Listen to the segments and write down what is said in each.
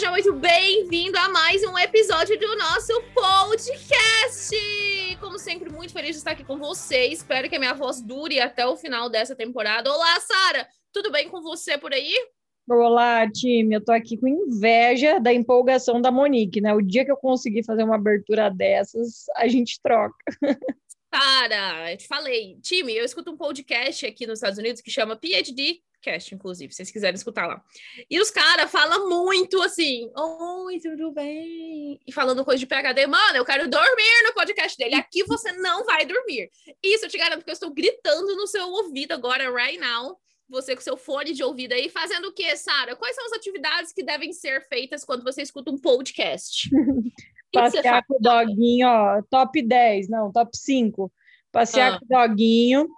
Seja muito bem-vindo a mais um episódio do nosso podcast! Como sempre, muito feliz de estar aqui com vocês. Espero que a minha voz dure até o final dessa temporada. Olá, Sara! Tudo bem com você por aí? Olá, time. Eu tô aqui com inveja da empolgação da Monique, né? O dia que eu conseguir fazer uma abertura dessas, a gente troca. Sara, eu te falei. Time, eu escuto um podcast aqui nos Estados Unidos que chama PhD Cast, inclusive, se vocês quiserem escutar lá. E os caras falam muito assim: Oi, tudo bem? E falando coisa de PHD. Mano, eu quero dormir no podcast dele. Aqui você não vai dormir. Isso eu te garanto que eu estou gritando no seu ouvido agora, right now. Você com seu fone de ouvido aí, fazendo o quê, Sara? Quais são as atividades que devem ser feitas quando você escuta um podcast? Passear com o doguinho, ó, top 10, não, top 5. Passear Ah. com o doguinho,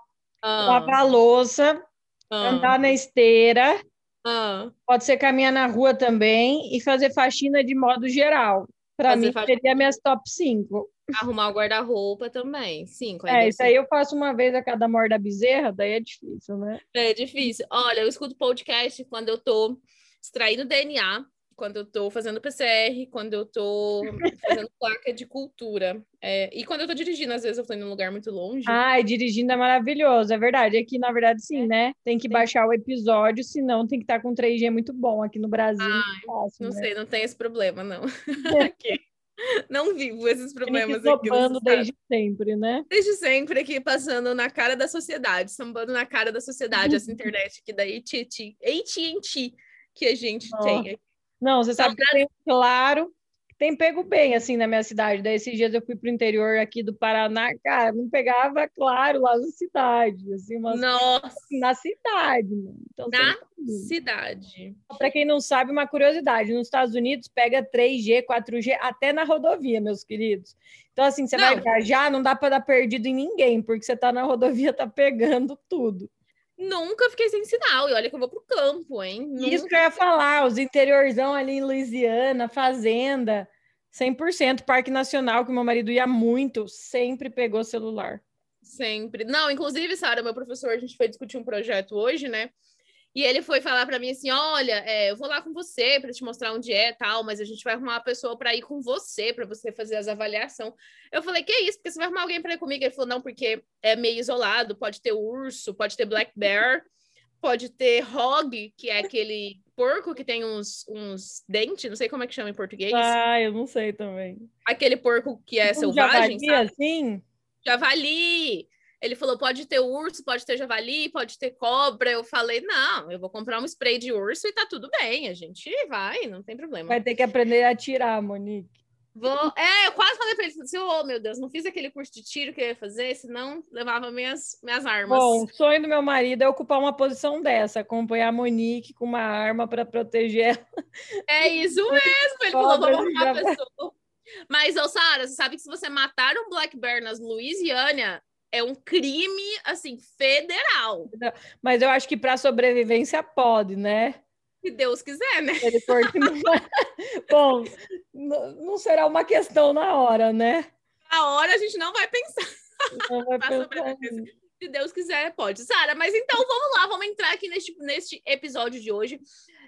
Ah, lavar a louça, ah, andar na esteira, ah. pode ser caminhar na rua também e fazer faxina de modo geral. Para mim, faxina. seria minhas top 5. Arrumar o guarda-roupa também. Cinco. É, isso aí eu faço uma vez a cada morda bezerra, daí é difícil, né? É difícil. Olha, eu escuto podcast quando eu tô extraindo DNA, quando eu tô fazendo PCR, quando eu tô fazendo placa de cultura. É, e quando eu tô dirigindo, às vezes eu tô indo num lugar muito longe. Ai, dirigindo é maravilhoso, é verdade. Aqui, na verdade, sim, É. né? Tem que Tem. baixar o episódio, senão tem que estar com 3G muito bom aqui no Brasil. não é fácil, não né? sei, não tem esse problema, não. Aqui. Não vivo esses problemas aqui. Estados desde sempre, né? Desde sempre aqui passando na cara da sociedade, sambando na cara da sociedade, essa internet aqui da AT&T, que a gente Nossa. tem. Não, você sabe que eu tenho claro, tem pego bem assim na minha cidade. Daí esses dias eu fui pro interior aqui do Paraná, cara, não pegava claro lá na cidade, assim, umas Nossa, na cidade, mano. Então, Na cidade. Para quem não sabe, uma curiosidade: nos Estados Unidos pega 3G, 4G até na rodovia, meus queridos. Então, assim, você vai Não. viajar, não dá para dar perdido em ninguém, porque você tá na rodovia, tá pegando tudo. Nunca fiquei sem sinal. E olha que eu vou pro campo, hein? Isso Nunca- que eu ia falar, os interiorzão ali em Louisiana, fazenda, 100%, Parque Nacional, que meu marido ia muito, sempre pegou celular. Sempre. Não, inclusive, Sara, meu professor, a gente foi discutir um projeto hoje, né? E ele foi falar para mim assim: olha, é, eu vou lá com você para te mostrar onde é tal, mas a gente vai arrumar uma pessoa para ir com você, para você fazer as avaliações. Eu falei: que isso? Porque você vai arrumar alguém para ir comigo? Ele falou: não, porque é meio isolado, pode ter urso, pode ter black bear, pode ter hog, que é aquele porco que tem uns, uns dentes, não sei como é que chama em português. Ah, eu não sei também. Aquele porco que é Um selvagem, javali, sabe? assim? javali. Ele falou: pode ter urso, pode ter javali, pode ter cobra. Eu falei: não, eu vou comprar um spray de urso e tá tudo bem. A gente vai, não tem problema. Vai ter que aprender a atirar, Monique. Vou... É, eu quase falei pra ele assim: oh meu Deus, não fiz aquele curso de tiro que eu ia fazer, senão levava minhas, minhas armas. Bom, o sonho do meu marido é ocupar uma posição dessa, acompanhar a Monique com uma arma para proteger ela. É isso mesmo. Ele falou: vamos arrumar a pessoa. Mas, ô, Sara, você sabe que se você matar um black bear nas Louisiana, é um crime, assim, federal. Mas eu acho que para sobrevivência pode, né? Se Deus quiser, né? Bom, não será uma questão na hora, né? Na hora a gente não vai pensar. Não vai pensar. Se Deus quiser, pode. Sara, mas então vamos lá, vamos entrar aqui neste, neste episódio de hoje.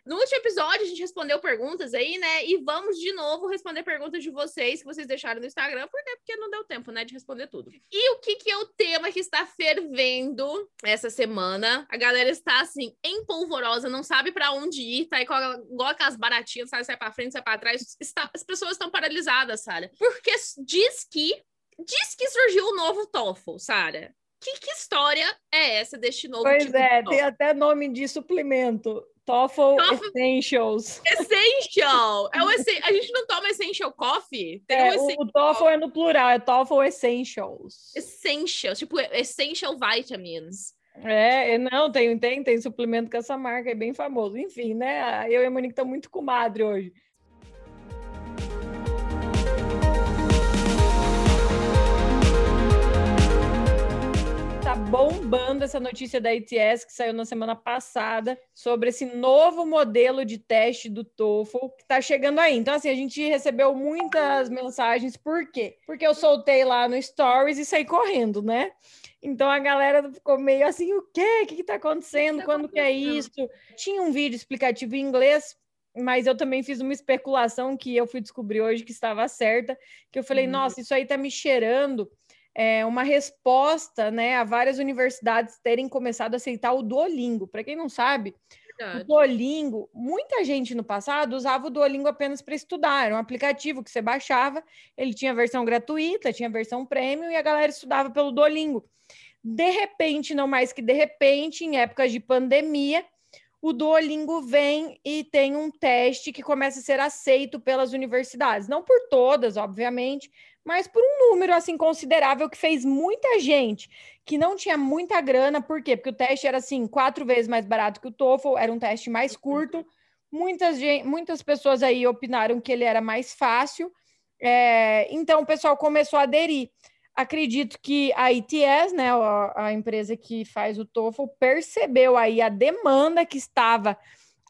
No último episódio, a gente respondeu perguntas aí, né? E vamos de novo responder perguntas de vocês que vocês deixaram no Instagram, por quê? Porque não deu tempo, né, de responder tudo. E o que, que é o tema que está fervendo essa semana? A galera está assim, empolvorosa, não sabe pra onde ir, tá igual, igual aquelas baratinhas, sabe? Sai pra frente, sai pra trás. Está- as pessoas estão paralisadas, Sara. Porque diz que. Diz que surgiu o novo TOEFL, Sara. Que, que história é essa deste novo Pois tipo é, de tem até nome de suplemento. TOEFL TOEFL. Essentials. Essential! É o essen- A gente não toma Essential Coffee? Tem É, um o, TOEFL é no plural, é TOEFL Essentials. Essential, tipo Essential Vitamins. É, é, não, tem, tem, tem suplemento com essa marca, é bem famoso. Enfim, né? Eu e a Monique estamos muito comadre hoje. Falando dessa notícia da ITS que saiu na semana passada sobre esse novo modelo de teste do TOEFL que está chegando aí. Então, assim, a gente recebeu muitas mensagens. Por quê? Porque eu soltei lá no Stories e saí correndo, né? Então a galera ficou meio assim, o quê? O que está acontecendo? tá Quando que é isso? Tinha um vídeo explicativo em inglês, mas eu também fiz uma especulação que eu fui descobrir hoje que estava certa, que eu falei, Uhum. nossa, isso aí tá me cheirando é, uma resposta, né, a várias universidades terem começado a aceitar o Duolingo. Para quem não sabe, o Verdade. Duolingo, muita gente no passado usava o Duolingo apenas para estudar. Era um aplicativo que você baixava, ele tinha versão gratuita, tinha versão premium e a galera estudava pelo Duolingo. De repente, não mais que de repente, em épocas de pandemia, o Duolingo vem e tem um teste que começa a ser aceito pelas universidades. Não por todas, obviamente, mas por um número assim considerável que fez muita gente que não tinha muita grana, por quê? Porque o teste era assim, quatro vezes mais barato que o TOEFL, era um teste mais curto. Muitas, muitas pessoas aí opinaram que ele era mais fácil, é, então o pessoal começou a aderir. Acredito que a ITS, né, a, a empresa que faz o TOEFL, percebeu aí a demanda que estava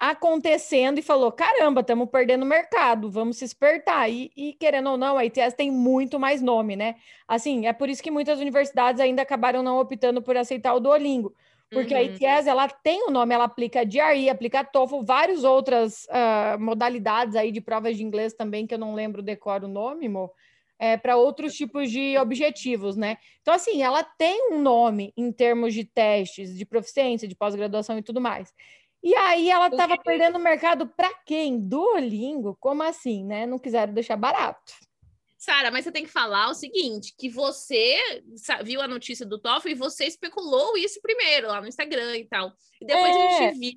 acontecendo e falou: caramba, estamos perdendo mercado, vamos se espertar. E, e, querendo ou não, a ITS tem muito mais nome, né? Assim, é por isso que muitas universidades ainda acabaram não optando por aceitar o Duolingo. Porque a Uhum. ITS, ela tem o nome, ela aplica GRE, aplica TOEFL, várias outras ah, modalidades aí de provas de inglês também, que eu não lembro decoro o nome, é, para outros tipos de objetivos, né? Então, assim, ela tem um nome em termos de testes, de proficiência, de pós-graduação e tudo mais. E aí ela estava perdendo mercado para quem? Duolingo? Como assim, né? Não quiseram deixar barato. Sara, mas você tem que falar o seguinte: que você viu a notícia do TOEFL e você especulou isso primeiro lá no Instagram e tal. E depois a É. gente viu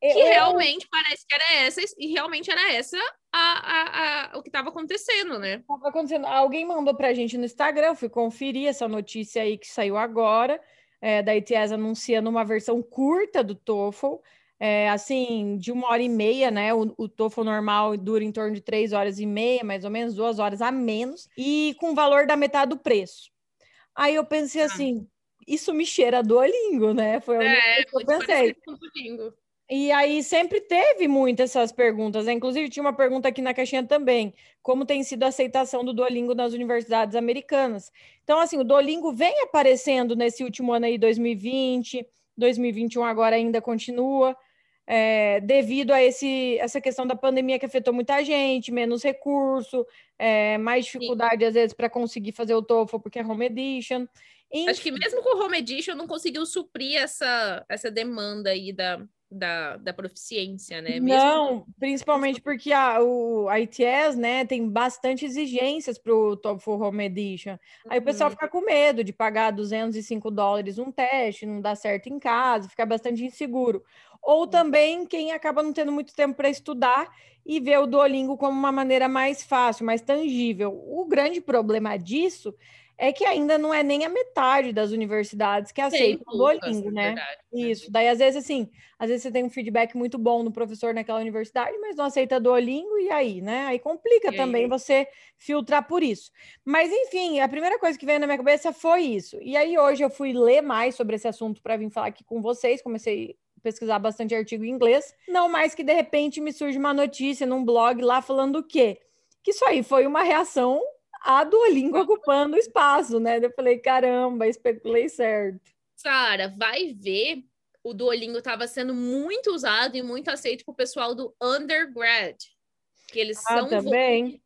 que Eu- realmente parece que era essa, e realmente era essa a, a, a- o que estava acontecendo, né? Tava acontecendo. Alguém mandou pra gente no Instagram, eu fui conferir essa notícia aí que saiu agora, é, da ITS anunciando uma versão curta do TOEFL, é, assim, de uma hora e meia, né? O, o TOEFL normal dura em torno de três horas e meia, mais ou menos, duas horas a menos, e com valor da metade do preço. Aí eu pensei Ah. assim, isso me cheira Duolingo, né? Foi a única É, coisa que eu pensei. E aí sempre teve muitas essas perguntas, né? Inclusive tinha uma pergunta aqui na caixinha também, como tem sido a aceitação do Duolingo nas universidades americanas. Então, assim, o Duolingo vem aparecendo nesse último ano aí, 2020, 2021 agora ainda continua, é, devido a esse, essa questão da pandemia que afetou muita gente, menos recurso, é, mais dificuldade às vezes para conseguir fazer o TOEFL porque é home edition. Acho que mesmo com o Home Edition não conseguiu suprir essa, essa demanda aí da, da, da proficiência, né? Mesmo Não, principalmente porque a, o, a ITS, né, tem bastante exigências para o TOEFL Home Edition. Aí o pessoal Uhum. fica com medo de pagar 205 dólares um teste, não dá certo em casa, fica bastante inseguro. Ou também quem acaba não tendo muito tempo para estudar e vê o Duolingo como uma maneira mais fácil, mais tangível. O grande problema disso é que ainda não é nem a metade das universidades que aceitam o Duolingo, na né? verdade, né? Isso. Daí, às vezes, assim, às vezes você tem um feedback muito bom no professor naquela universidade, mas não aceita Duolingo, e aí, né? Aí complica E aí? também você filtrar por isso. Mas, enfim, a primeira coisa que veio na minha cabeça foi isso. E aí, hoje, eu fui ler mais sobre esse assunto para vir falar aqui com vocês. Comecei a pesquisar bastante artigo em inglês. Não mais que, de repente, me surge uma notícia num blog lá falando o quê? Que isso aí foi uma reação a Duolingo ocupando o espaço, né? Eu falei, caramba, especulei certo. Sara, vai ver. O Duolingo estava sendo muito usado e muito aceito pro pessoal do undergrad. Que eles Ah, são um também. volume-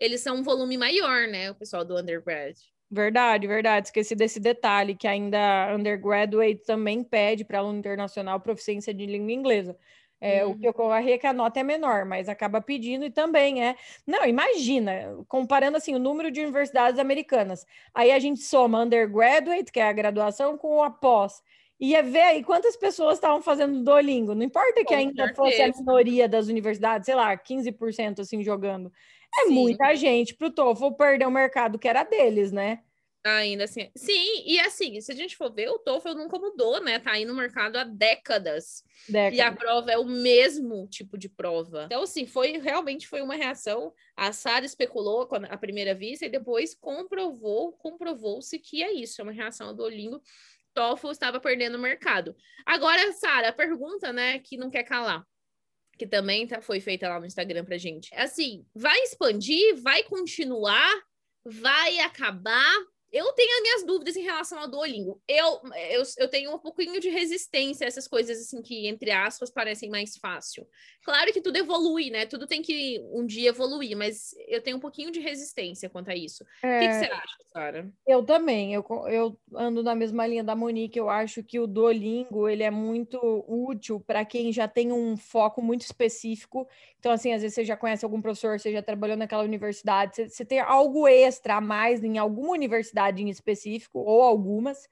eles são um volume maior, né? O pessoal do undergrad. Verdade, verdade. Esqueci desse detalhe, que ainda undergraduate também pede para aluno internacional proficiência de língua inglesa. É, O Uhum. que ocorre é que a nota é menor, mas acaba pedindo e também é. Não, imagina, comparando assim o número de universidades americanas. Aí a gente soma undergraduate, que é a graduação, com a pós. Ia ver aí quantas pessoas estavam fazendo Duolingo. Não importa que Com ainda fosse a certeza. minoria das universidades, sei lá, 15% assim jogando. É Sim. muita gente para o TOEFL perder o mercado que era deles, né? Ainda assim. Sim, e assim, se a gente for ver, o TOEFL nunca mudou, né? Tá aí no mercado há décadas. E a prova é o mesmo tipo de prova. Então, assim, foi realmente foi uma reação. A Sara especulou à primeira vista e depois comprovou, comprovou-se que é isso, é uma reação ao Duolingo TOEFL estava perdendo mercado. Agora, Sara, a pergunta, né, que não quer calar, que também tá, foi feita lá no Instagram pra gente. É assim, vai expandir? Vai continuar? Vai acabar? Eu tenho as minhas dúvidas em relação ao Duolingo. Eu, eu, eu tenho um pouquinho de resistência a essas coisas assim que, entre aspas, parecem mais fácil. Claro que tudo evolui, né? Tudo tem que um dia evoluir, mas eu tenho um pouquinho de resistência quanto a isso. O que, que É, você acha, Sara? Eu também, eu, eu ando na mesma linha da Monique, eu acho que o Duolingo, ele é muito útil para quem já tem um foco muito específico, então assim, às vezes você já conhece algum professor, você já trabalhou naquela universidade, você, você tem algo extra a mais em alguma universidade em específico, ou algumas,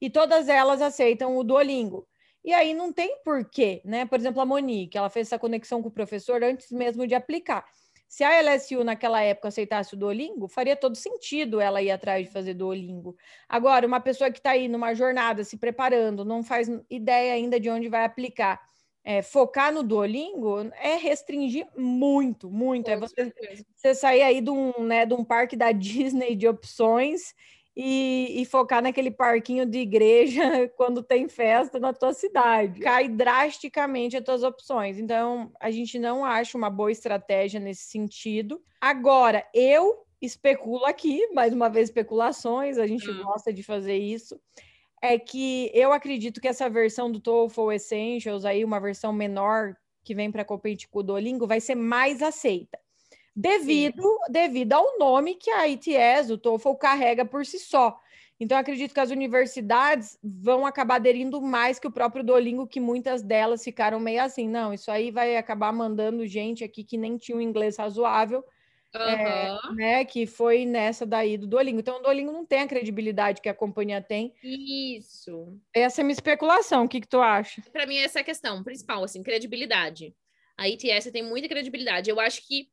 e todas elas aceitam o Duolingo. E aí não tem porquê, né? Por exemplo, a Monique, ela fez essa conexão com o professor antes mesmo de aplicar. Se a LSU naquela época aceitasse o Duolingo, faria todo sentido ela ir atrás de fazer Duolingo. Agora, uma pessoa que está aí numa jornada, se preparando, não faz ideia ainda de onde vai aplicar, é, focar no Duolingo é restringir muito, muito. É você, você sair aí de um, né, de um parque da Disney de opções e, e focar naquele parquinho de igreja quando tem festa na tua cidade. Cai drasticamente as tuas opções. Então, a gente não acha uma boa estratégia nesse sentido. Agora, eu especulo aqui, mais uma vez, especulações, a gente Hum. gosta de fazer isso. É que eu acredito que essa versão do TOEFL Essentials, aí, uma versão menor que vem para competir com o Duolingo, vai ser mais aceita devido, devido ao nome que a ITS, o TOEFL, carrega por si só. Então, eu acredito que as universidades vão acabar aderindo mais que o próprio Duolingo, que muitas delas ficaram meio assim, não, isso aí vai acabar mandando gente aqui que nem tinha um inglês razoável, Aham. né, que foi nessa daí do Duolingo. Então, o Duolingo não tem a credibilidade que a companhia tem. Isso. Essa é a minha especulação, o que que tu acha? Para mim, essa é a questão principal, assim, credibilidade. A ITS tem muita credibilidade. Eu acho que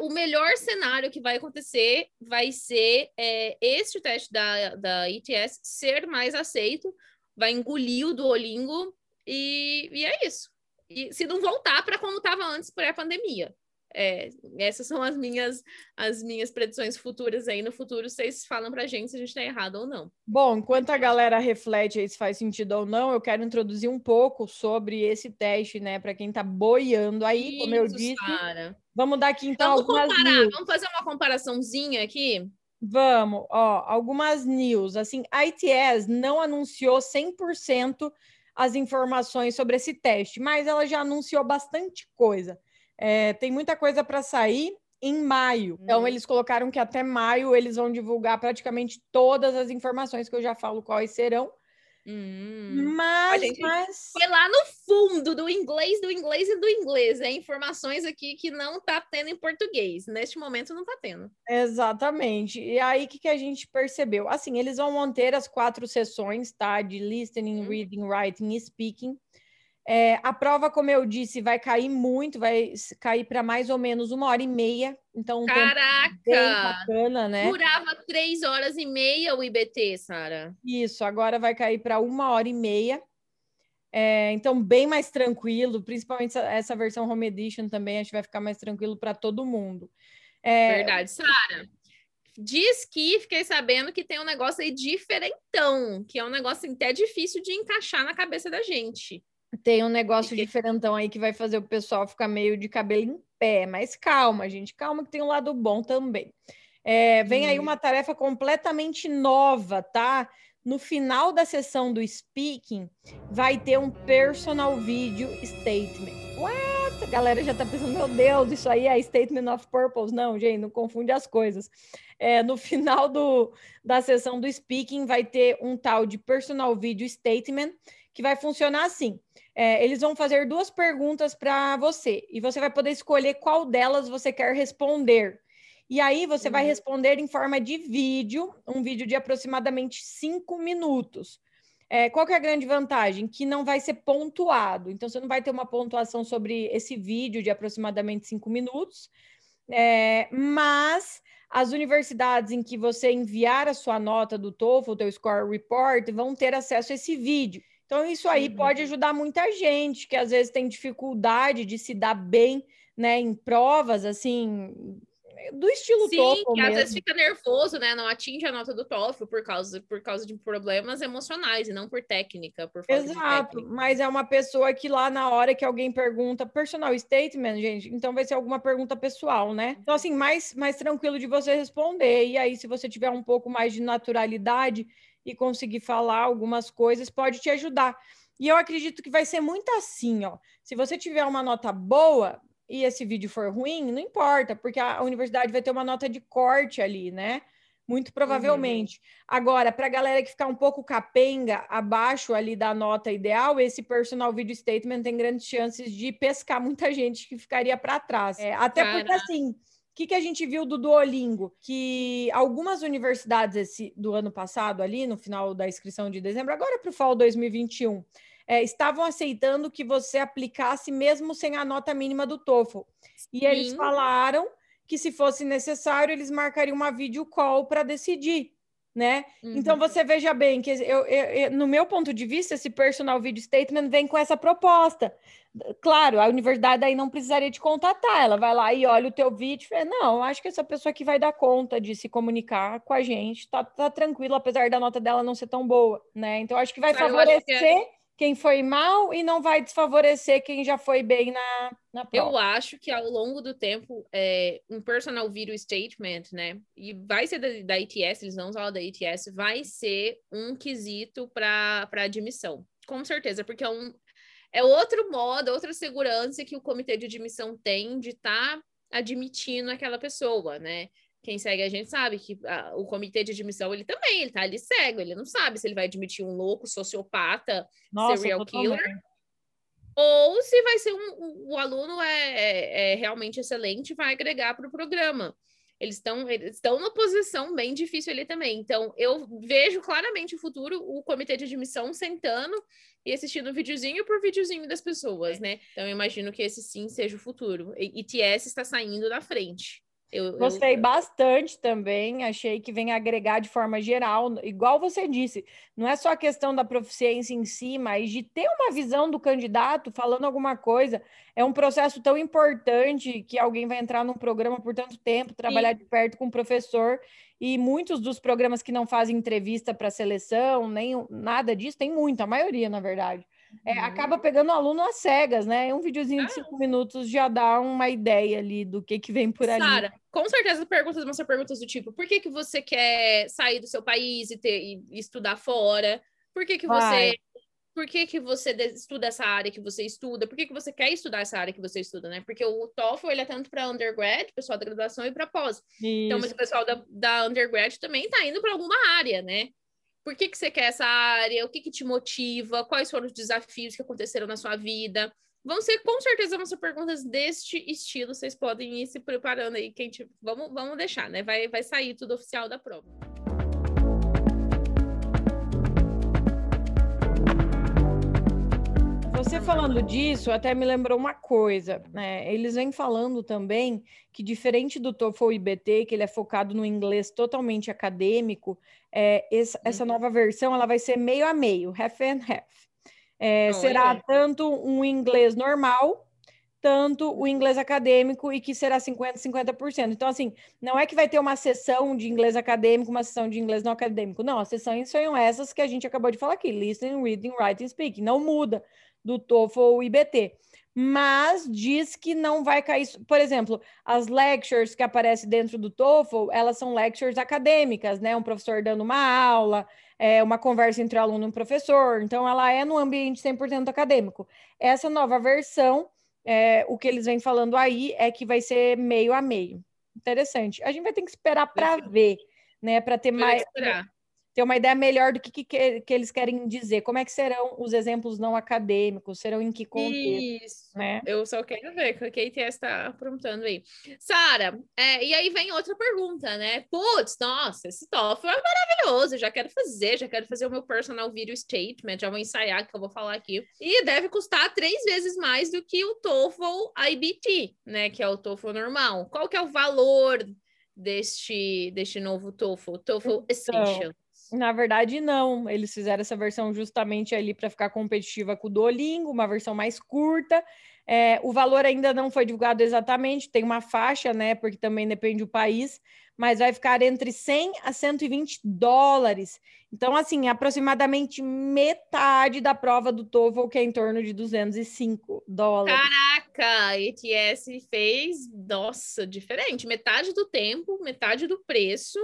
o melhor cenário que vai acontecer vai ser é, este teste da, da ITS ser mais aceito, vai engolir o Duolingo e, e é isso. E se não voltar para como estava antes pré-pandemia. É, essas são as minhas as minhas predições futuras aí. No futuro, vocês falam pra gente se a gente tá errado ou não. Bom, enquanto a galera reflete aí se faz sentido ou não, eu quero introduzir um pouco sobre esse teste, né, para quem tá boiando aí, como eu Isso, disse. Sara. Vamos dar aqui então Vamos algumas comparar, news. vamos fazer uma comparaçãozinha aqui. Vamos, ó, algumas news. Assim, a ITS não anunciou 100% as informações sobre esse teste, mas ela já anunciou bastante coisa. É, tem muita coisa para sair em maio. Então, Uhum. eles colocaram que até maio eles vão divulgar praticamente todas as informações que eu já falo quais serão. Hum. Mas, mas... Foi lá no fundo do inglês, do inglês e do inglês. É informações aqui que não tá tendo em português. Neste momento não tá tendo. Exatamente. E aí, o que, que a gente percebeu? Assim, eles vão manter as quatro sessões, tá? De listening, Uhum. reading, writing e speaking. É, a prova, como eu disse, vai cair muito, vai cair para mais ou menos uma hora e meia. Então, um Caraca! bacana, né? Durava três horas e meia o IBT, Sara. Isso, agora vai cair para uma hora e meia. É, então, bem mais tranquilo, principalmente essa, essa versão Home Edition também, acho que vai ficar mais tranquilo para todo mundo. É, Verdade. Sara, diz que fiquei sabendo que tem um negócio aí diferentão, que é um negócio assim, até difícil de encaixar na cabeça da gente. Tem um negócio Porque- diferentão aí que vai fazer o pessoal ficar meio de cabelo em pé, mas calma, gente, calma que tem um lado bom também. É, vem aí Hum. uma tarefa completamente nova, tá? No final da sessão do speaking, vai ter um personal video statement. What? A galera já tá pensando, meu Deus, isso aí é statement of purpose. Não, gente, não confunde as coisas. É, no final do, da sessão do speaking, vai ter um tal de personal video statement, que vai funcionar assim. É, eles vão fazer duas perguntas para você e você vai poder escolher qual delas você quer responder. E aí você vai Uhum. responder em forma de vídeo, um vídeo de aproximadamente cinco minutos. É, qual que é a grande vantagem? Que não vai ser pontuado. Então, você não vai ter uma pontuação sobre esse vídeo de aproximadamente cinco minutos. É, mas as universidades em que você enviar a sua nota do TOEFL, o teu Score Report, vão ter acesso a esse vídeo. Então, isso aí Uhum. pode ajudar muita gente que às vezes tem dificuldade de se dar bem né, em provas, assim, do estilo Sim, TOEFL que às vezes fica nervoso, né? Não atinge a nota do TOEFL por causa, por causa de problemas emocionais e não por técnica, por Exato, mas é uma pessoa que lá na hora que alguém pergunta, personal statement, gente, então vai ser alguma pergunta pessoal, né? Então, assim, mais, mais tranquilo de você responder. E aí, se você tiver um pouco mais de naturalidade e conseguir falar algumas coisas, pode te ajudar. E eu acredito que vai ser muito assim, ó. Se você tiver uma nota boa e esse vídeo for ruim, não importa, porque a universidade vai ter uma nota de corte ali, né? Muito provavelmente. Agora, para a galera que ficar um pouco capenga, abaixo ali da nota ideal, esse personal video statement tem grandes chances de pescar muita gente que ficaria para trás. É, até porque, Caraca. assim, que, que a gente viu do Duolingo? Que algumas universidades esse, do ano passado, ali, no final da inscrição de dezembro, agora para o Fall 2021, é, estavam aceitando que você aplicasse mesmo sem a nota mínima do TOEFL. E eles falaram que se fosse necessário, eles marcariam uma video call para decidir, né? Então Uhum. você veja bem que eu, eu- eu- no meu ponto de vista, esse personal video statement vem com essa proposta. Claro, a universidade aí não precisaria te contatar, ela vai lá e olha o teu vídeo e fala, não, acho que essa pessoa aqui vai dar conta de se comunicar com a gente, tá, tá tranquilo, apesar da nota dela não ser tão boa, né? Então acho que vai é- favorecer quem foi mal e não vai desfavorecer quem já foi bem na, na prova. Eu acho que ao longo do tempo, é, um personal video statement, né? E vai ser da, da ITS, eles não usam da ITS, vai ser um quesito para admissão. Com certeza, porque é um. É outro modo, outra segurança que o comitê de admissão tem de estar admitindo aquela pessoa, né? Quem segue a gente sabe que ah, o comitê de admissão, ele também, ele tá ali cego, ele não sabe se ele vai admitir um louco, sociopata, serial killer, totalmente. ou se vai ser um, o- o aluno é, é- é realmente excelente e vai agregar para o programa. Eles estão eles estão numa posição bem difícil ali também. Então, eu vejo claramente o futuro, o comitê de admissão sentando e assistindo videozinho por videozinho das pessoas, né? Então, eu imagino que esse sim seja o futuro. E ITS está saindo da frente. Eu, eu- Gostei bastante também, achei que vem agregar de forma geral, igual você disse, não é só a questão da proficiência em si, mas de ter uma visão do candidato falando alguma coisa. É um processo tão importante que alguém vai entrar num programa por tanto tempo, trabalhar de perto com o professor, e muitos dos programas que não fazem entrevista para seleção, nem nada disso, tem muito, a maioria, na verdade. É, Uhum. acaba pegando o aluno às cegas, né? Um videozinho de Ah. cinco minutos já dá uma ideia ali do que, que vem por ali. Sara, com certeza perguntas vão ser perguntas do tipo: por que, que você quer sair do seu país e, ter, e estudar fora? Por que, que Vai. você. Por que, que você de- estuda essa área que você estuda? Por que, que você quer estudar essa área que você estuda, né? Porque o TOEFL ele é tanto para undergrad, pessoal da graduação, e para pós. Então, mas Isso. o pessoal da, da undergrad também está indo para alguma área, né? Por que, que você quer essa área? O que, que te motiva? Quais foram os desafios que aconteceram na sua vida? Vão ser, com certeza, vão ser perguntas deste estilo. Vocês podem ir se preparando aí. Quem te... vamos, vamos deixar, né? Vai, vai sair tudo oficial da prova. Você falando disso, até me lembrou uma coisa, né? Eles vêm falando também que, diferente do TOEFL IBT, que ele é focado no inglês totalmente acadêmico, é, essa, essa Uhum. nova versão ela vai ser meio a meio, half and half. É, será tanto um inglês normal, tanto o inglês acadêmico, e que será 50%, 50%. Então, assim, não é que vai ter uma sessão de inglês acadêmico, uma sessão de inglês não acadêmico. Não, as sessões são essas que a gente acabou de falar aqui: listening, reading, writing, speaking. Não muda do TOEFL ou IBT. Mas diz que não vai cair. Por exemplo, as lectures que aparecem dentro do TOEFL, elas são lectures acadêmicas, né? Um professor dando uma aula, é, uma conversa entre aluno e professor. Então, ela é no ambiente 100% acadêmico. Essa nova versão, é, o que eles vêm falando aí é que vai ser meio a meio. Interessante. A gente vai ter que esperar para ver, né? Para ter mais esperar. Ter uma ideia melhor do que, que, que- eles querem dizer. Como é que serão os exemplos não acadêmicos? Serão em que contexto, Isso. né? Eu só quero ver o que a KTS está aprontando aí. Sara, é, e aí vem outra pergunta, né? Putz, nossa, esse TOEFL é maravilhoso, já quero fazer, já quero fazer o meu personal video statement, já vou ensaiar que eu vou falar aqui. E deve custar três vezes mais do que o TOEFL IBT, né? Que é o TOEFL normal. Qual que é o valor deste, deste novo TOEFL? TOEFL Essential. Na verdade, não. Eles fizeram essa versão justamente ali para ficar competitiva com o Duolingo, uma versão mais curta. É, o valor ainda não foi divulgado exatamente, tem uma faixa, né? Porque também depende do país, mas vai ficar entre 100 a 120 dólares. Então, assim, aproximadamente metade da prova do TOEFL, que é em torno de 205 dólares. Caraca, a ETS fez, nossa, diferente. Metade do tempo, metade do preço.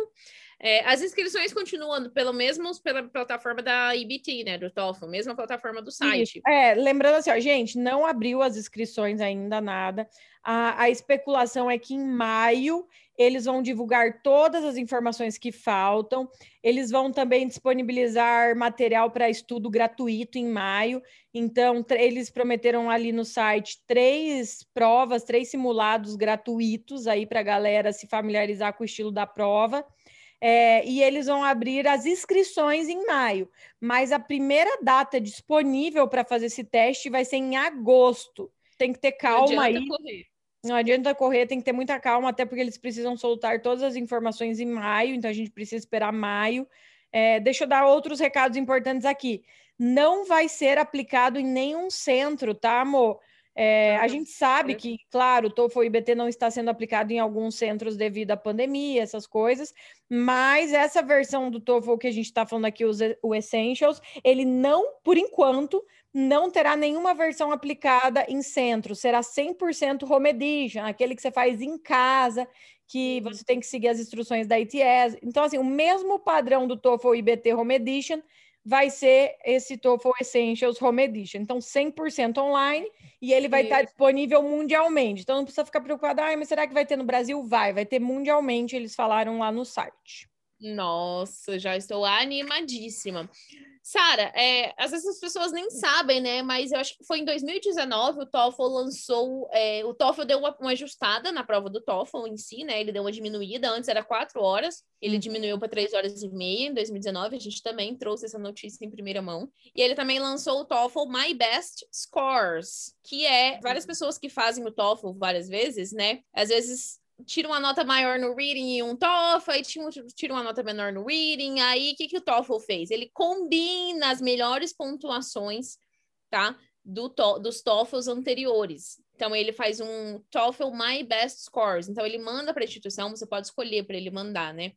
É, as inscrições continuam pelo mesmo pela plataforma da IBT, né? Do TOEFL, mesma plataforma do site. É, lembrando assim, ó, gente, não abriu as inscrições ainda, nada. A, a especulação é que em maio eles vão divulgar todas as informações que faltam. Eles vão também disponibilizar material para estudo gratuito em maio. Então, eles prometeram ali no site três provas, três simulados gratuitos aí para a galera se familiarizar com o estilo da prova. É, e eles vão abrir as inscrições em maio, mas a primeira data disponível para fazer esse teste vai ser em agosto. Tem que ter calma aí. Correr. Não adianta correr, tem que ter muita calma, até porque eles precisam soltar todas as informações em maio, então a gente precisa esperar maio. É, deixa eu dar outros recados importantes aqui. Não vai ser aplicado em nenhum centro, tá, amor? É, a gente sabe que, claro, o TOEFL IBT não está sendo aplicado em alguns centros devido à pandemia, essas coisas, mas essa versão do TOEFL que a gente está falando aqui, o Essentials, ele não, por enquanto, não terá nenhuma versão aplicada em centro, será 100% home edition, aquele que você faz em casa, que Uhum. você tem que seguir as instruções da ITS. Então, assim, o mesmo padrão do TOEFL IBT Home Edition vai ser esse TOEFL Essentials Home Edition. Então, 100% online e ele vai estar Isso. disponível mundialmente. Então, não precisa ficar preocupado, ah, mas será que vai ter no Brasil? Vai, vai ter mundialmente, eles falaram lá no site. Nossa, já estou animadíssima. Sara, é, às vezes as pessoas nem sabem, né? Mas eu acho que foi em 2019 o TOEFL lançou, é, o TOEFL deu uma, uma ajustada na prova do TOEFL em si, né? Ele deu uma diminuída, antes era quatro horas, ele Uhum. diminuiu para três horas e meia em 2019. A gente também trouxe essa notícia em primeira mão. E ele também lançou o TOEFL My Best Scores, que é várias pessoas que fazem o TOEFL várias vezes, né? Às vezes tira uma nota maior no reading e um TOEFL, aí tira, uma nota menor no reading, aí o que, que o TOEFL fez? Ele combina as melhores pontuações, tá? Do to, dos TOEFLs anteriores. Então, ele faz um TOEFL My Best Scores. Então, ele manda para a instituição, você pode escolher para ele mandar, né?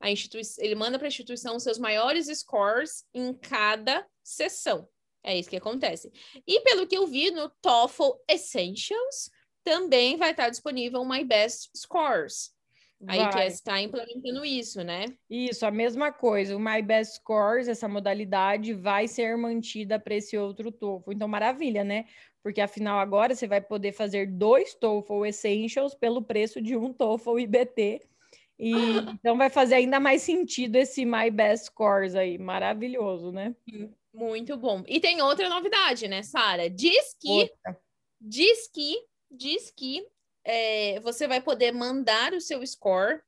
A ele manda para a instituição seus maiores scores em cada sessão. É isso que acontece. E pelo que eu vi no TOEFL Essentials, também vai estar disponível o My Best Scores. A Vai. ITS está implementando isso, né? Isso, a mesma coisa. O My Best Scores, essa modalidade, vai ser mantida para esse outro TOEFL. Então, maravilha, né? Porque afinal, agora você vai poder fazer dois TOEFL Essentials pelo preço de um TOEFL IBT. E então vai fazer ainda mais sentido esse My Best Scores aí. Maravilhoso, né? Muito bom. E tem outra novidade, né, Sara? Diz que, Outra. diz que, diz que é, você vai poder mandar o seu score,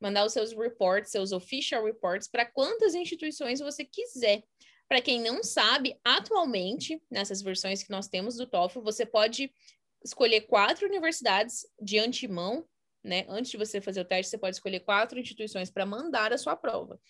mandar os seus reports, seus official reports, para quantas instituições você quiser. Para quem não sabe, atualmente, nessas versões que nós temos do TOEFL, você pode escolher quatro universidades de antemão, né? Antes de você fazer o teste, você pode escolher quatro instituições para mandar a sua prova.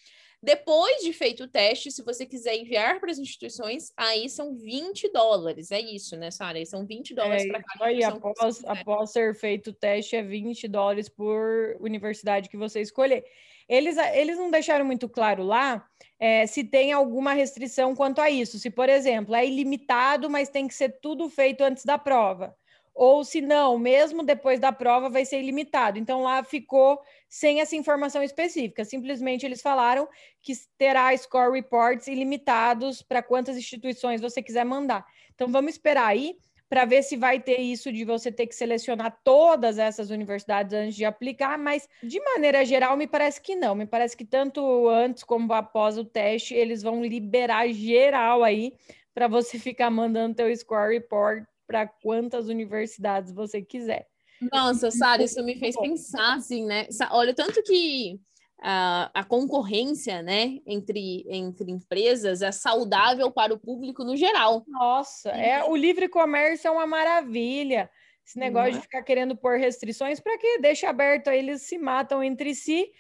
Depois de feito o teste, se você quiser enviar para as instituições, aí são 20 dólares. É isso, né, Sara? Aí São 20 dólares É para cada aí, após, após ser feito o teste, é 20 dólares por universidade que você escolher. Eles, eles não deixaram muito claro lá é, se tem alguma restrição quanto a isso. Se, por exemplo, é ilimitado, mas tem que ser tudo feito antes da prova. Ou se não, mesmo depois da prova, vai ser ilimitado. Então, lá ficou sem essa informação específica. Simplesmente eles falaram que terá score reports ilimitados para quantas instituições você quiser mandar. Então, vamos esperar aí para ver se vai ter isso de você ter que selecionar todas essas universidades antes de aplicar, mas de maneira geral me parece que não. Me parece que tanto antes como após o teste eles vão liberar geral aí para você ficar mandando teu score report para quantas universidades você quiser. Nossa, Sara, isso me fez bom. pensar assim, né? Olha, tanto que a, a concorrência, né, entre, entre empresas é saudável para o público no geral. Nossa, é o livre comércio é uma maravilha. Esse negócio de é? ficar querendo pôr restrições, para quê? Deixa aberto aí, eles se matam entre si.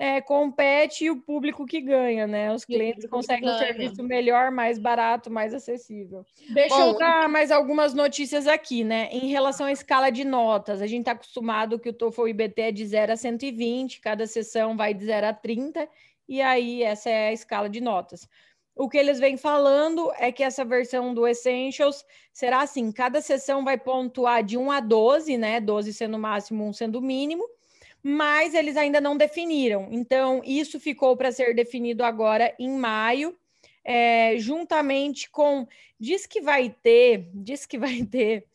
É, compete e o público que ganha, né? Os clientes conseguem um serviço melhor, mais barato, mais acessível. Deixa Bom, eu dar mais algumas notícias aqui, né? Em relação à escala de notas, a gente está acostumado que o TOEFL IBT é de 0 a 120, cada sessão vai de 0 a 30, e aí essa é a escala de notas. O que eles vêm falando é que essa versão do Essentials será assim: cada sessão vai pontuar de 1 a 12, né? 12 sendo o máximo, 1 sendo o mínimo, mas eles ainda não definiram. Então, isso ficou para ser definido agora em maio, é, juntamente com. Diz que vai ter, diz que vai ter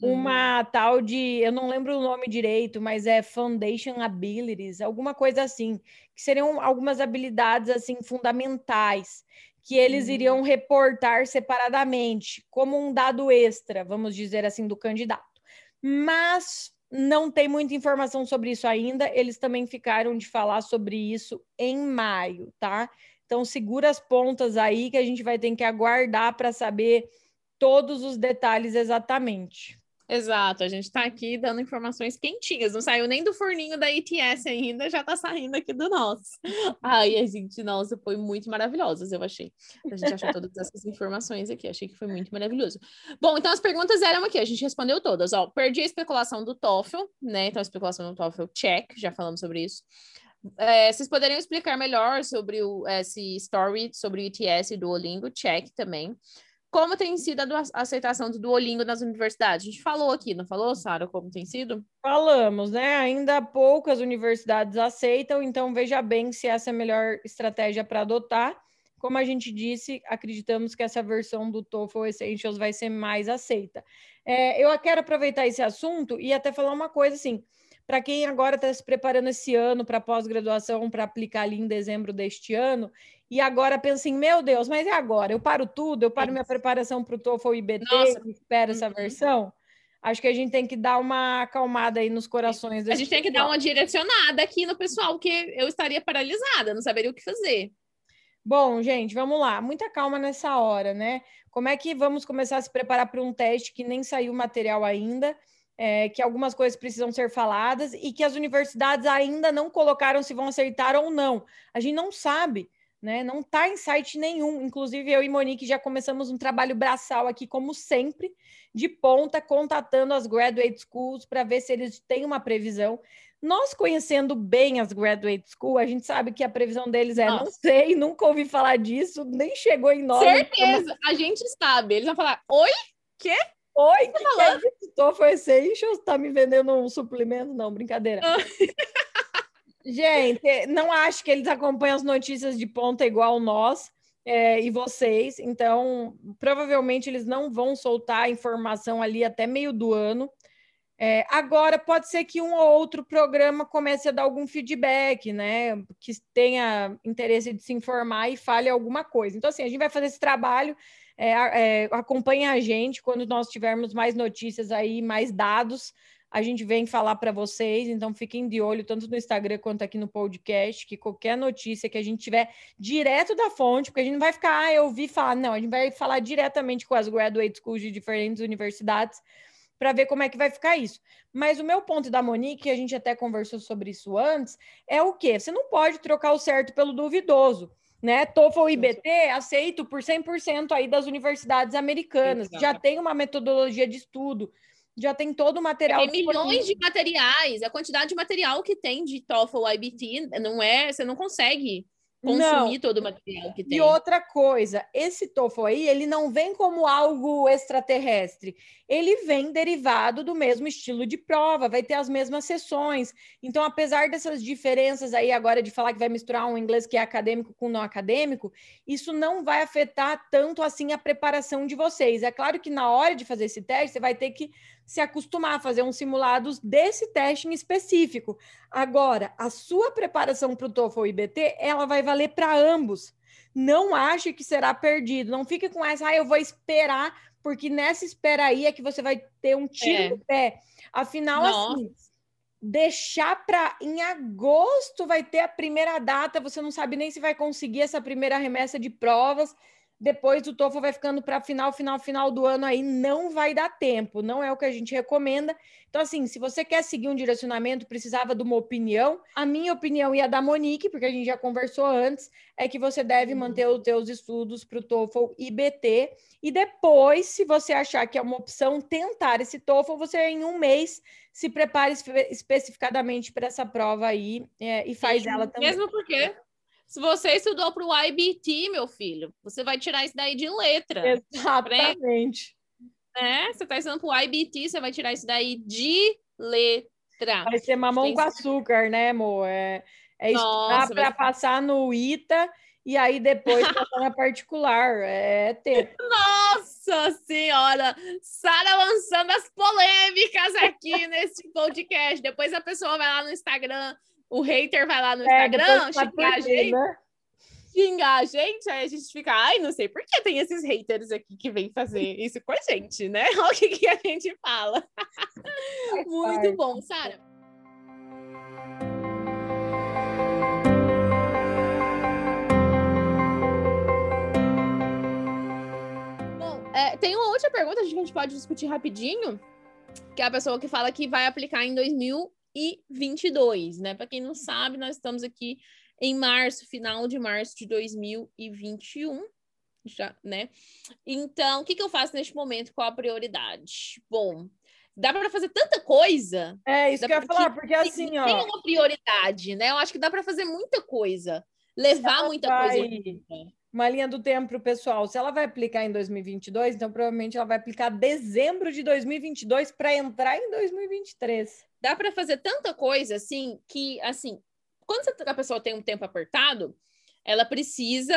uma tal de, eu não lembro o nome direito, mas é Foundation Abilities, alguma coisa assim, que seriam algumas habilidades assim fundamentais que eles Uhum. iriam reportar separadamente, como um dado extra, vamos dizer assim, do candidato. Mas não tem muita informação sobre isso ainda. Eles também ficaram de falar sobre isso em maio, tá? Então segura as pontas aí que a gente vai ter que aguardar para saber todos os detalhes exatamente. Exato, a gente tá aqui dando informações quentinhas, não saiu nem do forninho da ITS ainda, já tá saindo aqui do nosso. Ai, a gente, nossa, foi muito maravilhosas, eu achei. A gente achou todas essas informações aqui, achei que foi muito maravilhoso. Bom, então as perguntas eram aqui, a gente respondeu todas, ó. Perdi a especulação do TOEFL, né? Então a especulação do TOEFL, check, já falamos sobre isso. É, vocês poderiam explicar melhor sobre o, esse story, sobre o ITS e Duolingo, check também. Como tem sido a aceitação do Duolingo nas universidades? A gente falou aqui, não falou, Sara, como tem sido? Falamos, né? Ainda poucas universidades aceitam, então veja bem se essa é a melhor estratégia para adotar. Como a gente disse, acreditamos que essa versão do TOEFL Essentials vai ser mais aceita. É, eu quero aproveitar esse assunto e até falar uma coisa assim. Para quem agora está se preparando esse ano para pós-graduação, para aplicar ali em dezembro deste ano, e agora pensa em, meu Deus, mas e agora? Eu paro tudo, eu paro minha preparação para o TOEFL IBT, Nossa. espero essa Uhum. versão? Acho que a gente tem que dar uma acalmada aí nos corações. A gente tem que dar uma direcionada aqui no pessoal, porque eu estaria paralisada, não saberia o que fazer. Bom, gente, vamos lá. Muita calma nessa hora, né? Como é que vamos começar a se preparar para um teste que nem saiu o material ainda, é, que algumas coisas precisam ser faladas e que as universidades ainda não colocaram se vão aceitar ou não. A gente não sabe, né? Não está em site nenhum. Inclusive, eu e Monique já começamos um trabalho braçal aqui, como sempre, de ponta, contatando as graduate schools para ver se eles têm uma previsão. Nós conhecendo bem as graduate school, a gente sabe que a previsão deles é, não Nossa. sei, nunca ouvi falar disso, nem chegou em nós. Certeza, a gente sabe. Eles vão falar, oi? Oi, que, que é isso? Tô Essentials, tá me vendendo um suplemento? Não, brincadeira. Gente, não acho que eles acompanham as notícias de ponta igual nós é, e vocês, então provavelmente eles não vão soltar a informação ali até meio do ano. É, agora, pode ser que um ou outro programa comece a dar algum feedback, né? Que tenha interesse de se informar e fale alguma coisa. Então, assim, a gente vai fazer esse trabalho, é, é, acompanha a gente quando nós tivermos mais notícias aí, mais dados, a gente vem falar para vocês. Então, fiquem de olho, tanto no Instagram quanto aqui no podcast, que qualquer notícia que a gente tiver direto da fonte, porque a gente não vai ficar, ah, eu ouvi falar, não, a gente vai falar diretamente com as graduate schools de diferentes universidades para ver como é que vai ficar isso. Mas o meu ponto da Monique, a gente até conversou sobre isso antes, é o quê? Você não pode trocar o certo pelo duvidoso. Né? TOEFL e IBT aceito por 100% aí das universidades americanas. Já Exato. tem uma metodologia de estudo, já tem todo o material. Tem milhões de materiais, a quantidade de material que tem de TOEFL, IBT, não é, você não consegue Não. consumir todo o material que tem. E outra coisa, esse TOEFL aí, ele não vem como algo extraterrestre. Ele vem derivado do mesmo estilo de prova, vai ter as mesmas sessões. Então, apesar dessas diferenças aí agora de falar que vai misturar um inglês que é acadêmico com não acadêmico, isso não vai afetar tanto assim a preparação de vocês. É claro que na hora de fazer esse teste, você vai ter que se acostumar a fazer uns simulados desse teste em específico. Agora, a sua preparação para o TOEFL IBT, ela vai valer para ambos. Não ache que será perdido. Não fique com essa, ah, eu vou esperar, porque nessa espera aí é que você vai ter um tiro É. no pé. Afinal, Nossa. assim, deixar para em agosto vai ter a primeira data, você não sabe nem se vai conseguir essa primeira remessa de provas. Depois o TOEFL vai ficando para final, final, final do ano aí, não vai dar tempo, não é o que a gente recomenda. Então, assim, se você quer seguir um direcionamento, precisava de uma opinião, a minha opinião e a da Monique, porque a gente já conversou antes, é que você deve manter os teus estudos para o TOEFL e BT, e depois, se você achar que é uma opção, tentar esse TOEFL, você em um mês se prepare espe- especificadamente para essa prova aí é, e faz Sim, ela também. Mesmo porque, se você estudou para o IBT, meu filho, você vai tirar isso daí de letra. Exatamente. né? Você tá estudando pro IBT, você vai tirar isso daí de letra. Vai ser mamão Tem- com açúcar, né, amor? É, é estudar vai para ser- passar no ITA e aí depois passar na particular. É ter. Nossa senhora! Sara lançando as polêmicas aqui nesse podcast. Depois a pessoa vai lá no Instagram, o hater vai lá no É, Instagram, xingar a gente, né? xingar a gente, aí a gente fica, ai, não sei por que tem esses haters aqui que vêm fazer isso com a gente, né? Olha o que, que a gente fala. Muito parte. bom, Sara. Bom, é, tem uma outra pergunta que a gente pode discutir rapidinho, que é a pessoa que fala que vai aplicar em 2022, né? Para quem não sabe, nós estamos aqui em março, final de março de 2021, já, né? Então, o que, que eu faço neste momento? Qual a prioridade? Bom, dá para fazer tanta coisa. É isso Dá que eu ia falar, porque Tem- assim, tem ó. uma prioridade, né? Eu acho que dá para fazer muita coisa, levar muita vai- coisa. junto. Uma linha do tempo para o pessoal. Se ela vai aplicar em 2022, então provavelmente ela vai aplicar dezembro de 2022 para entrar em 2023. Dá para fazer tanta coisa assim que assim quando você- a pessoa tem um tempo apertado ela precisa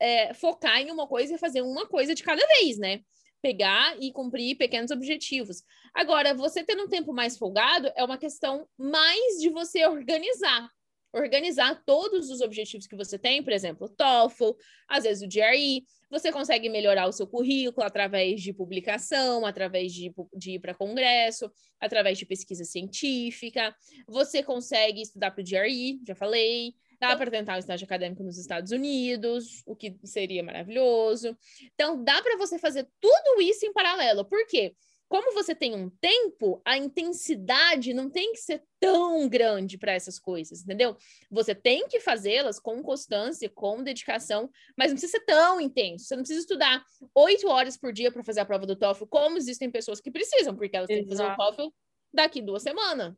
é, focar em uma coisa e fazer uma coisa de cada vez né? Pegar e cumprir pequenos objetivos. Agora você tendo um tempo mais folgado é uma questão mais de você organizar. Organizar todos os objetivos que você tem por exemplo o TOEFL às vezes o GRE você consegue melhorar o seu currículo através de publicação através de, de ir para congresso através de pesquisa científica. Você consegue estudar para o GRE, já falei. Dá para tentar um estágio acadêmico nos Estados Unidos, o que seria maravilhoso. Então, dá para você fazer tudo isso em paralelo. Por quê? Como você tem um tempo, a intensidade não tem que ser tão grande para essas coisas, entendeu? Você tem que fazê-las com constância, com dedicação, mas não precisa ser tão intenso. Você não precisa estudar oito horas por dia para fazer a prova do TOEFL, como existem pessoas que precisam, porque elas têm que fazer o Exato. TOEFL daqui duas semanas.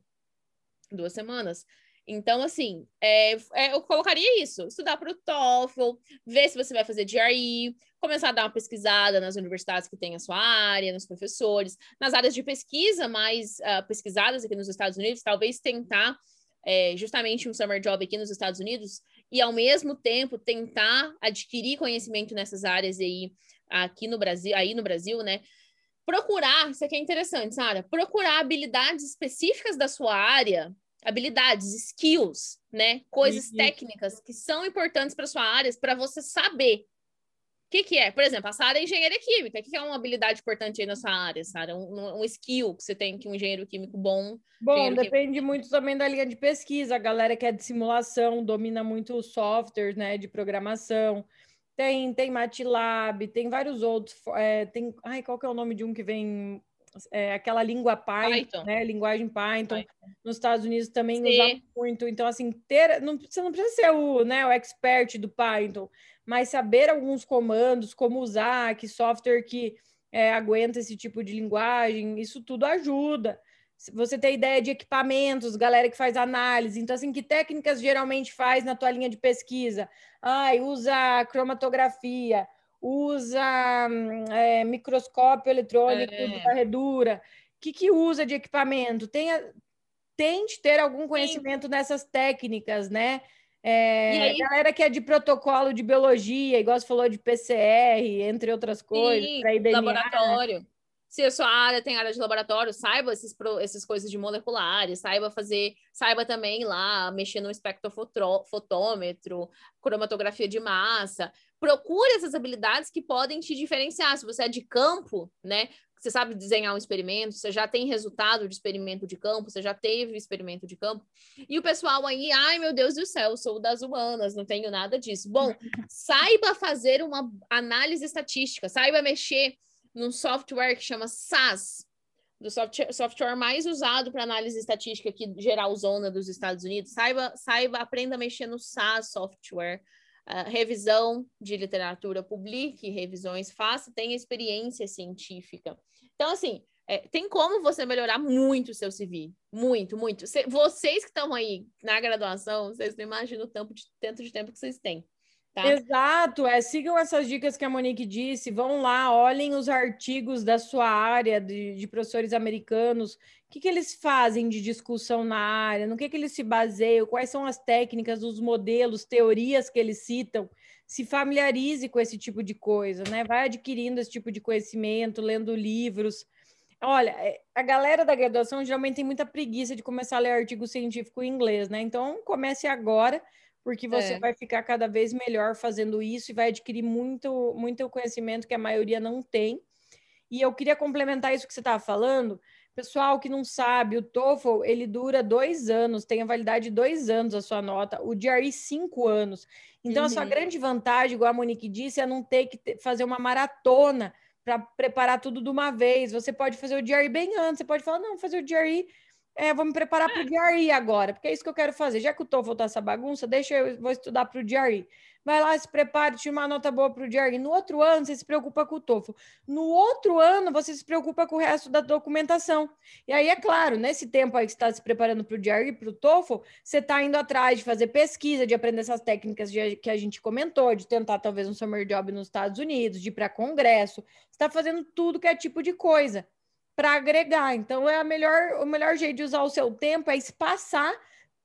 Duas semanas. Então, assim, é, é, eu colocaria isso: estudar para o TOEFL, ver se você vai fazer GRE, começar a dar uma pesquisada nas universidades que tem a sua área, nos professores, nas áreas de pesquisa mais ah, pesquisadas aqui nos Estados Unidos, talvez tentar é, justamente um summer job aqui nos Estados Unidos e, ao mesmo tempo, tentar adquirir conhecimento nessas áreas aí, aqui no Brasil, aí no Brasil, né? Procurar, isso aqui é interessante, Sara, procurar habilidades específicas da sua área habilidades, skills, né? Coisas Isso. técnicas que são importantes para sua área, para você saber. O que, que é? Por exemplo, a Sara é engenheira química. O que, que é uma habilidade importante aí na sua área, Sara? Um, um skill que você tem que um engenheiro químico bom. Bom, depende muito também da linha de pesquisa. A galera que é de simulação domina muito os softwares, né, de programação. Tem, tem MATLAB, tem vários outros. é, tem, ai, qual que é o nome de um que vem? É, aquela língua Python, Python. né? Linguagem Python. Python. Nos Estados Unidos também usa muito. Então, assim, ter, não, você não precisa ser o, né, o expert do Python, mas saber alguns comandos, como usar, que software que é, aguenta esse tipo de linguagem, isso tudo ajuda. Se você tem ideia de equipamentos, galera que faz análise, então assim, que técnicas geralmente faz na tua linha de pesquisa? Ai, usa cromatografia, usa hum, é, microscópio eletrônico É. de varredura. O que, que usa de equipamento? Tenha, tente ter algum conhecimento nessas técnicas, né? É, E aí- galera que é de protocolo de biologia, igual você falou de PCR, entre outras coisas, para DNA. laboratório. Se a sua área tem área de laboratório, saiba esses, essas coisas de moleculares, saiba fazer, saiba também lá mexer no espectrofotômetro, cromatografia de massa. Procure essas habilidades que podem te diferenciar. Se você é de campo, né? Você sabe desenhar um experimento, você já tem resultado de experimento de campo, você já teve experimento de campo. E o pessoal aí, ai meu Deus do céu, sou das humanas, não tenho nada disso. Bom, saiba fazer uma análise estatística, saiba mexer num software que chama SAS, do software, software mais usado para análise estatística aqui geralzona dos Estados Unidos. Saiba, saiba, aprenda a mexer no SAS software. Revisão de literatura, publique revisões, faça, tenha experiência científica. Então, assim, é, tem como você melhorar muito o seu CV. Muito, muito. Cê, vocês que estão aí na graduação, vocês não imaginam o tanto de, tanto de tempo que vocês têm. Tá? Exato, é, sigam essas dicas que a Monique disse, vão lá, olhem os artigos da sua área de, de professores americanos, o que, que eles fazem de discussão na área, no que, que eles se baseiam, quais são as técnicas, os modelos, teorias que eles citam, se familiarize com esse tipo de coisa, né? Vai adquirindo esse tipo de conhecimento, lendo livros. Olha, é, a galera da graduação geralmente tem muita preguiça de começar a ler artigo científico em inglês, né? Então comece agora porque você é. vai ficar cada vez melhor fazendo isso e vai adquirir muito, muito conhecimento que a maioria não tem. E eu queria complementar isso que você estava falando. Pessoal que não sabe, o TOEFL ele dura dois anos, tem a validade de dois anos a sua nota, o GRE cinco anos. Então, uhum. a sua uhum. grande vantagem, igual a Monique disse, é não ter que ter, fazer uma maratona para preparar tudo de uma vez. Você pode fazer o GRE bem antes, você pode falar, não, fazer o GRE é, vou me preparar para o GRE agora, porque é isso que eu quero fazer. Já que o TOEFL tá essa bagunça, deixa eu vou estudar para o GRE. Vai lá, se prepare, tira uma nota boa para o GRE. No outro ano, você se preocupa com o TOEFL. No outro ano, você se preocupa com o resto da documentação. E aí, é claro, nesse tempo aí que você está se preparando para o GRE, para o TOEFL, você está indo atrás de fazer pesquisa, de aprender essas técnicas que a gente comentou, de tentar talvez um summer job nos Estados Unidos, de ir para congresso. Você está fazendo tudo que é tipo de coisa para agregar. Então, é a melhor, o melhor jeito de usar o seu tempo é espaçar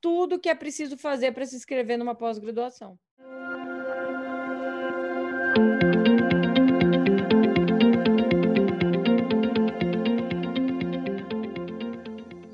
tudo que é preciso fazer para se inscrever numa pós-graduação.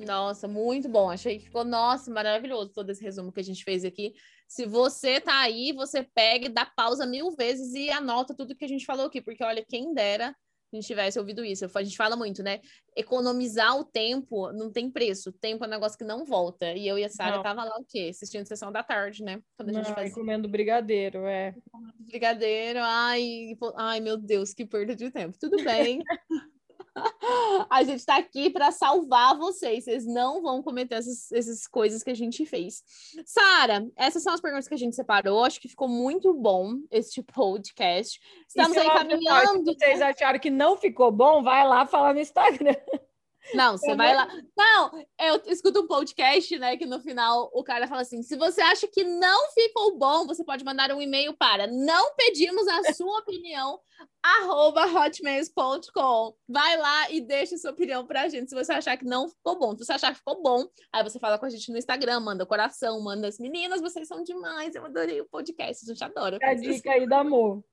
Nossa, muito bom. Achei que ficou, nossa, maravilhoso todo esse resumo que a gente fez aqui. Se você tá aí, você pega dá pausa mil vezes e anota tudo que a gente falou aqui, porque olha, quem dera a gente tivesse ouvido isso. A gente fala muito, né? Economizar o tempo não tem preço. O tempo é um negócio que não volta. E eu e a Sara tava lá o quê? Assistindo sessão da tarde, né? Quando a gente não, fazia... comendo brigadeiro, é. Brigadeiro, ai, ai, meu Deus, que perda de tempo. Tudo bem. a gente está aqui para salvar vocês. Vocês não vão cometer essas, essas coisas que a gente fez. Sara, essas são as perguntas que a gente separou. Acho que ficou muito bom este podcast. Estamos aí caminhando. Se vocês acharam que não ficou bom, vai lá falar no Instagram. Não, você vai lá. Não, eu escuto um podcast, né? Que no final o cara fala assim: se você acha que não ficou bom, você pode mandar um e-mail para não pedimos a sua opinião, arroba hotmails.com. Vai lá e deixa sua opinião pra gente. Se você achar que não ficou bom, se você achar que ficou bom, aí você fala com a gente no Instagram, manda coração, manda as meninas, vocês são demais. Eu adorei o podcast, a gente adora. É a dica aí do amor.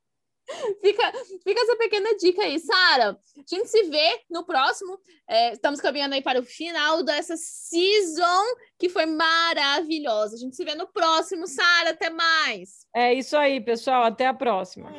Fica, fica essa pequena dica aí, Sara. A gente se vê no próximo. É, estamos caminhando aí para o final dessa season que foi maravilhosa. A gente se vê no próximo, Sara. Até mais. É isso aí, pessoal. Até a próxima.